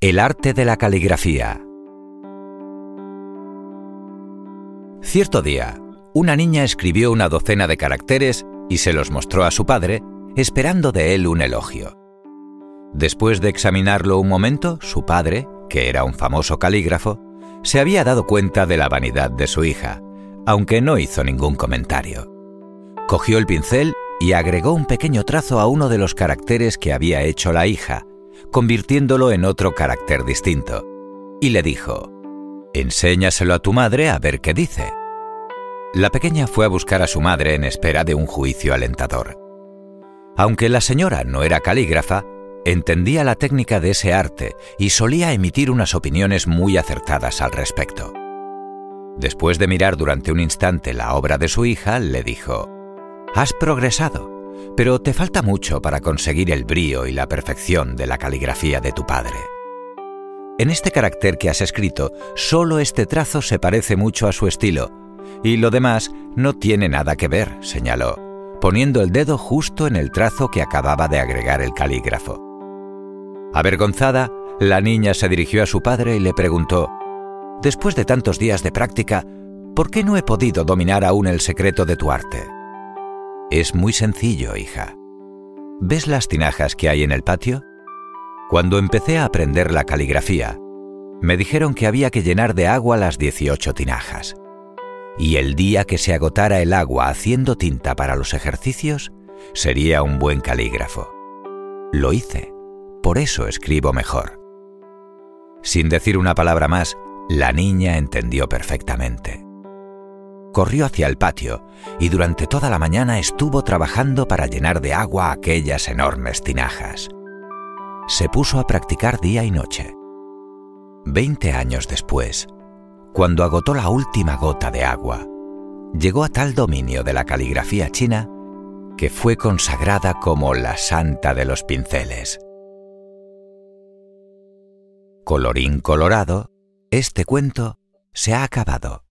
El arte de la caligrafía. Cierto día, una niña escribió una docena de caracteres y se los mostró a su padre, esperando de él un elogio. Después de examinarlo un momento, su padre, que era un famoso calígrafo, se había dado cuenta de la vanidad de su hija, aunque no hizo ningún comentario. Cogió el pincel y agregó un pequeño trazo a uno de los caracteres que había hecho la hija, convirtiéndolo en otro carácter distinto, y le dijo, Enséñaselo a tu madre a ver qué dice. La pequeña fue a buscar a su madre en espera de un juicio alentador. Aunque la señora no era calígrafa, entendía la técnica de ese arte y solía emitir unas opiniones muy acertadas al respecto. Después de mirar durante un instante la obra de su hija, le dijo, Has progresado, pero te falta mucho para conseguir el brío y la perfección de la caligrafía de tu padre. En este carácter que has escrito, solo este trazo se parece mucho a su estilo, y lo demás no tiene nada que ver, señaló, poniendo el dedo justo en el trazo que acababa de agregar el calígrafo. Avergonzada, la niña se dirigió a su padre y le preguntó, Después de tantos días de práctica, ¿por qué no he podido dominar aún el secreto de tu arte? Es muy sencillo, hija. ¿Ves las tinajas que hay en el patio? Cuando empecé a aprender la caligrafía, me dijeron que había que llenar de agua las 18 tinajas. Y el día que se agotara el agua haciendo tinta para los ejercicios, sería un buen calígrafo. Lo hice, por eso escribo mejor. Sin decir una palabra más, la niña entendió perfectamente corrió hacia el patio y durante toda la mañana estuvo trabajando para llenar de agua aquellas enormes tinajas. Se puso a practicar día y noche. Veinte años después, cuando agotó la última gota de agua, llegó a tal dominio de la caligrafía china que fue consagrada como la santa de los pinceles. Colorín colorado, este cuento se ha acabado.